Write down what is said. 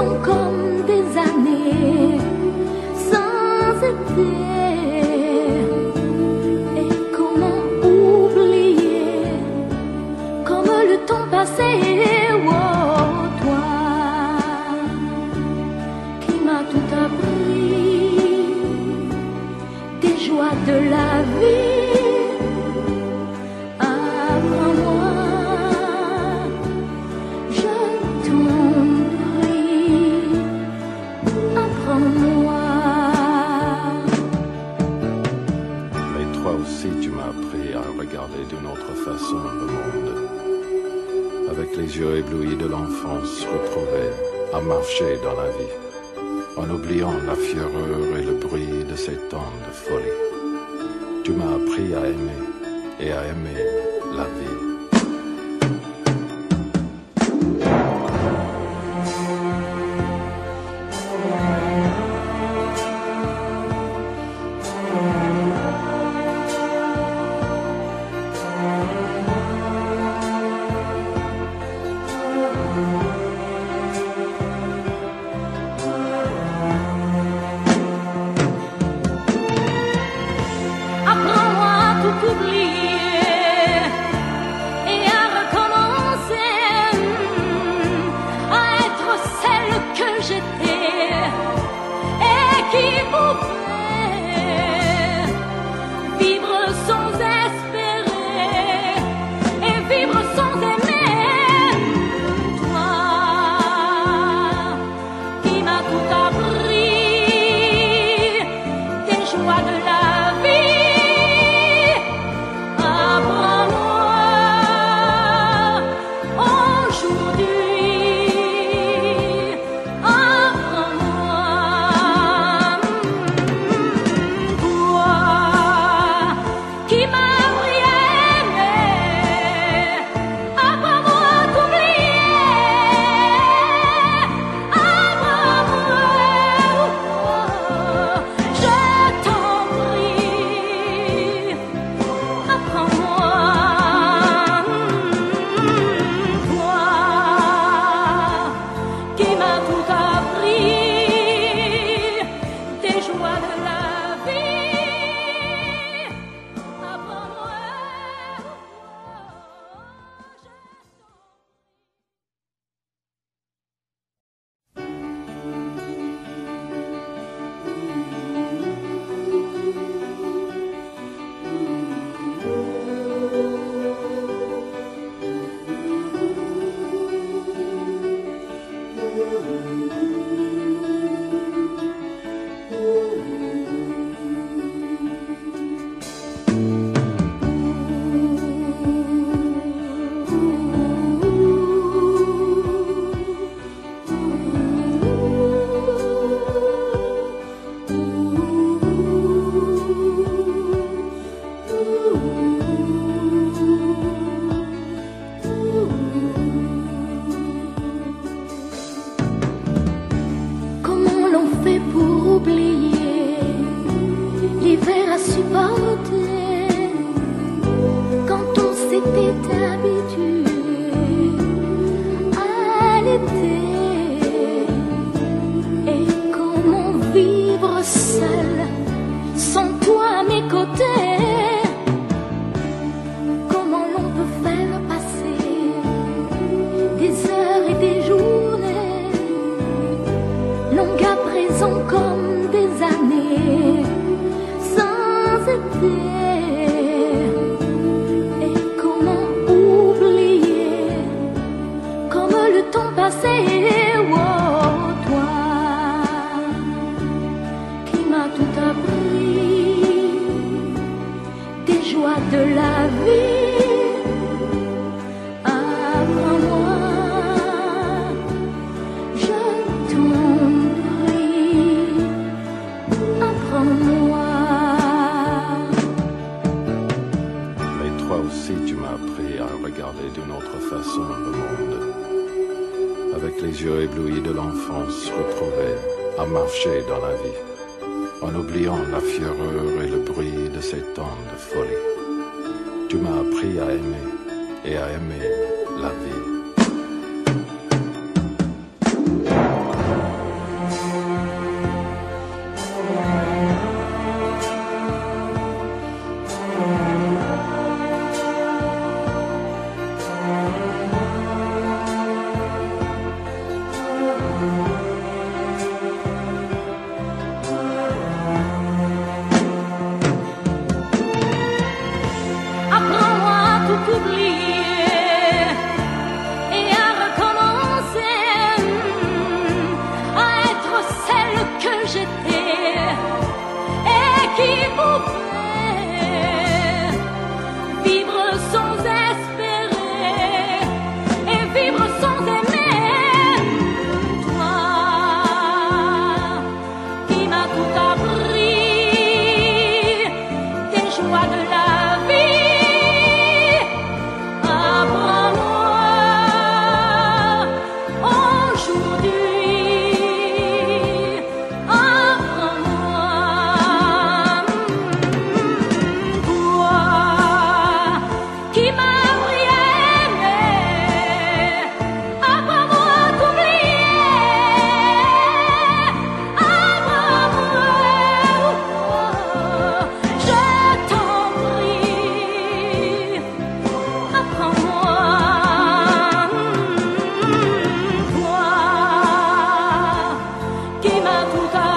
天空 yeux éblouis de l'enfance retrouvée à marcher dans la vie, en oubliant la fureur et le bruit de ces temps de folie. Tu m'as appris à aimer et à aimer la vie. donc à présent comme des années sans été. L'enfance retrouvée, à marcher dans la vie, en oubliant la fureur et le bruit de ces temps de folie. Tu m'as appris à aimer et à aimer la vie. Oh. 隙間